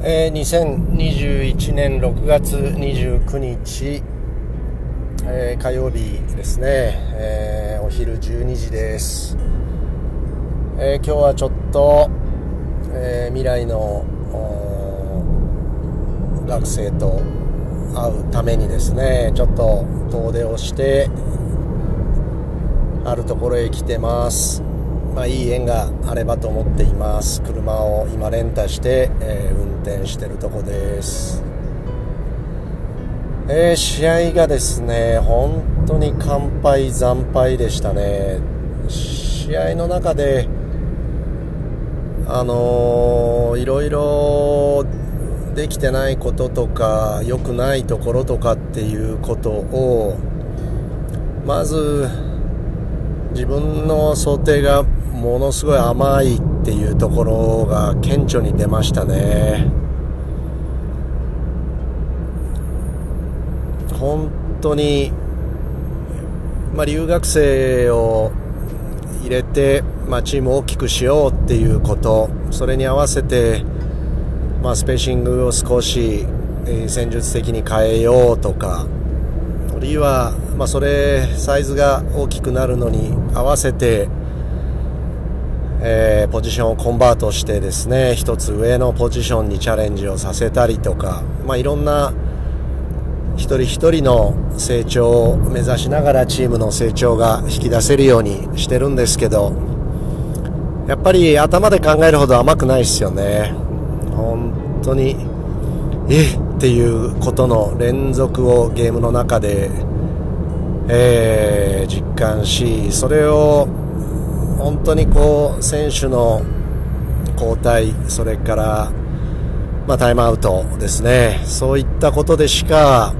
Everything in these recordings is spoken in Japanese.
えー、2021年6月29日、えー、火曜日ですね、えー、お昼12時です、え今日はちょっと、え未来の学生と会うためにですねちょっと遠出をしてあるところへ来てます。まあ、いい縁があればと思っています。車を今レンタして、えー、運転してるとこです、えー、試合がですね本当に完敗惨敗でしたね。試合の中であのー、いろいろできてないこととか良くないところとかっていうことをまず自分の想定がものすごい甘いっていうところが顕著に出ましたね。本当に、まあ、留学生を入れて、まあ、チームを大きくしようっていうことそれに合わせて、まあ、スペーシングを少し、え、戦術的に変えようとかあるいは、まあ、それサイズが大きくなるのに合わせてえー、ポジションをコンバートしてですね一つ上のポジションにチャレンジをさせたりとか、まあ、いろんな一人一人の成長を目指しながらチームの成長が引き出せるようにしてるんですけどやっぱり頭で考えるほど甘くないですよね。本当にえっていうことの連続をゲームの中で、えー、実感しそれを本当にこう選手の交代それから、まあ、タイムアウトですねそういったことでしか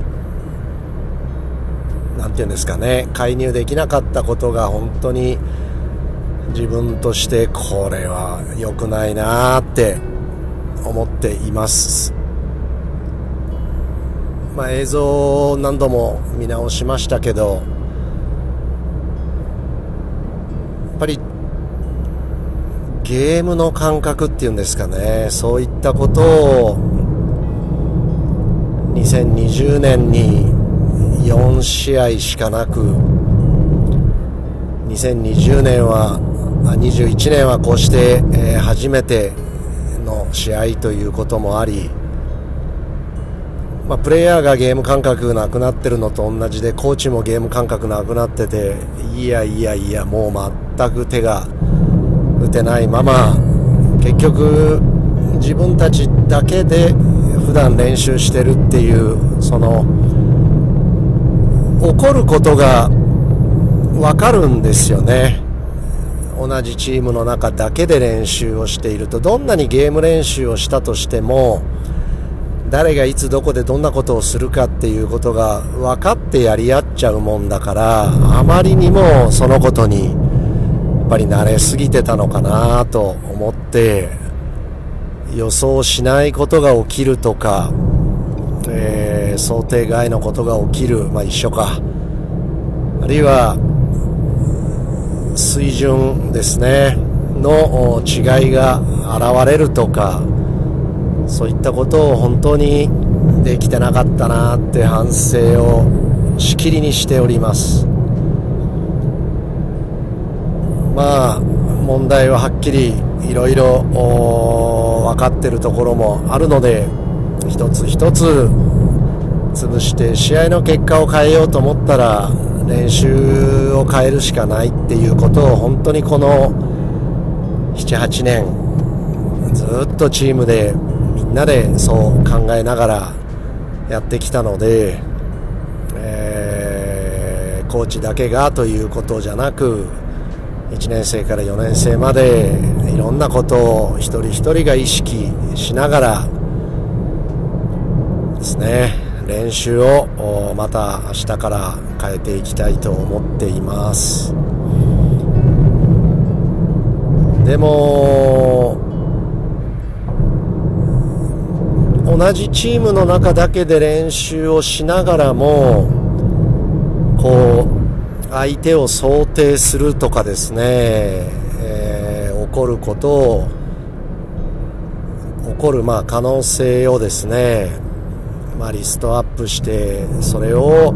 なんていうんですかね介入できなかったことが本当に自分としてこれは良くないなって思っています。まあ、映像を何度も見直しましたけどやっぱりゲームの感覚っていうんですかねそういったことを2020年に4試合しかなく2020年は21年はこうして、え、初めての試合ということもあり、まあ、プレイヤーがゲーム感覚なくなってるのと同じでコーチもゲーム感覚なくなってていやいやいやもう全く手が打てないまま結局自分たちだけで普段練習してるっていうその起こることが分かるんですよね。同じチームの中だけで練習をしているとどんなにゲーム練習をしたとしても誰がいつどこでどんなことをするかっていうことが分かってやり合っちゃうもんだからあまりにもそのことにやっぱり慣れすぎてたのかなと思って予想しないことが起きるとか、えー、想定外のことが起きる、まあ、一緒か。あるいは水準ですねの違いが現れるとかそういったことを本当にできてなかったなって反省をしきりにしております。まあ問題ははっきりいろいろ分かってるところもあるので一つ一つ潰して試合の結果を変えようと思ったら練習を変えるしかないっていうことを本当にこの78年ずっとチームでんなでそう考えながらやってきたので、えー、コーチだけがということじゃなく1年生から4年生までいろんなことを一人一人が意識しながらですね練習をまた明日から変えていきたいと思っています。でも同じチームの中だけで練習をしながらもこう相手を想定するとかですね、えー、起こることを起残るまあ可能性をですね、まあ、リストアップしてそれを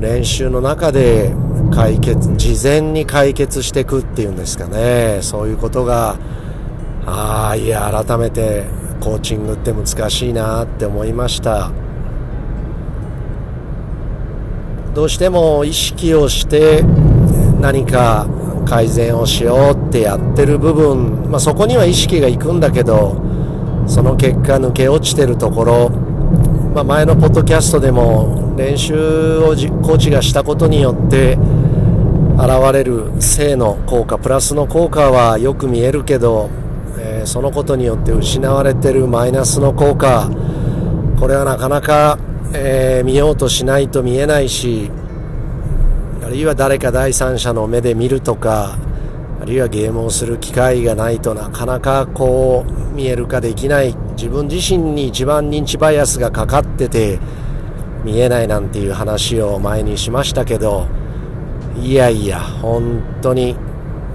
練習の中で解決事前に解決していくっていうんですかね。そういうことがああいや改めてコーチングって難しいなって思いました。どうしても意識をして何か改善をしようってやってる部分、まあ、そこには意識がいくんだけどその結果抜け落ちてるところ、まあ、前のポッドキャストでも練習をコーチがしたことによって現れる正の効果プラスの効果はよく見えるけど、ー、そのことによって失われてるマイナスの効果これはなかなか、えー、見ようとしないと見えないしあるいは誰か第三者の目で見るとかあるいはゲームをする機会がないとなかなかこう見える化できない。自分自身に一番認知バイアスがかかってて見えないなんていう話を前にしましたけどいやいや本当に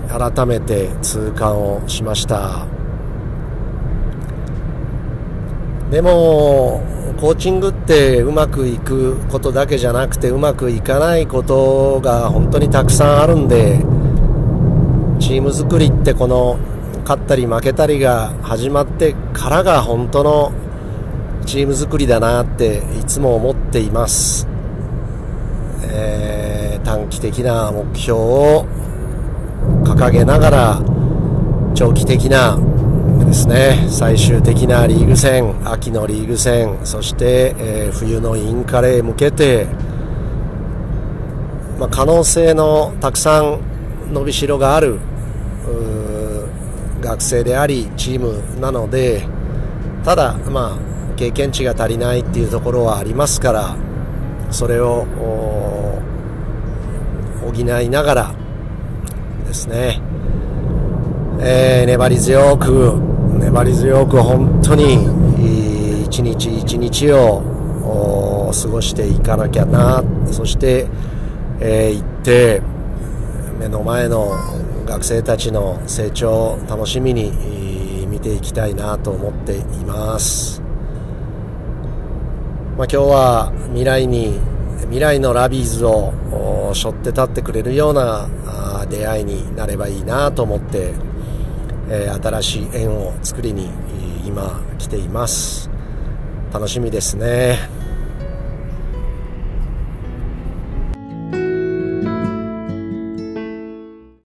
改めて痛感をしました。でもコーチングってうまくいくことだけじゃなくてうまくいかないことが本当にたくさんあるんでチーム作りってこの勝ったり負けたりが始まってからが本当のチーム作りだなっていつも思っています、えー、短期的な目標を掲げながら長期的なですね。最終的なリーグ戦秋のリーグ戦そして、えー、冬のインカレへ向けて、まあ、可能性のたくさん伸びしろがある学生でありチームなのでただ、まあ、経験値が足りないっていうところはありますからそれを補いながらですね、えー、粘り強く粘り強く本当に一日一日を過ごしていかなきゃな。そして、えー、行って目の前の学生たちの成長を楽しみに見ていきたいなと思っています、まあ、今日は未来に未来のラビーズを背負って立ってくれるような出会いになればいいなと思って、えー、新しい縁を作りに今来ています。楽しみですね。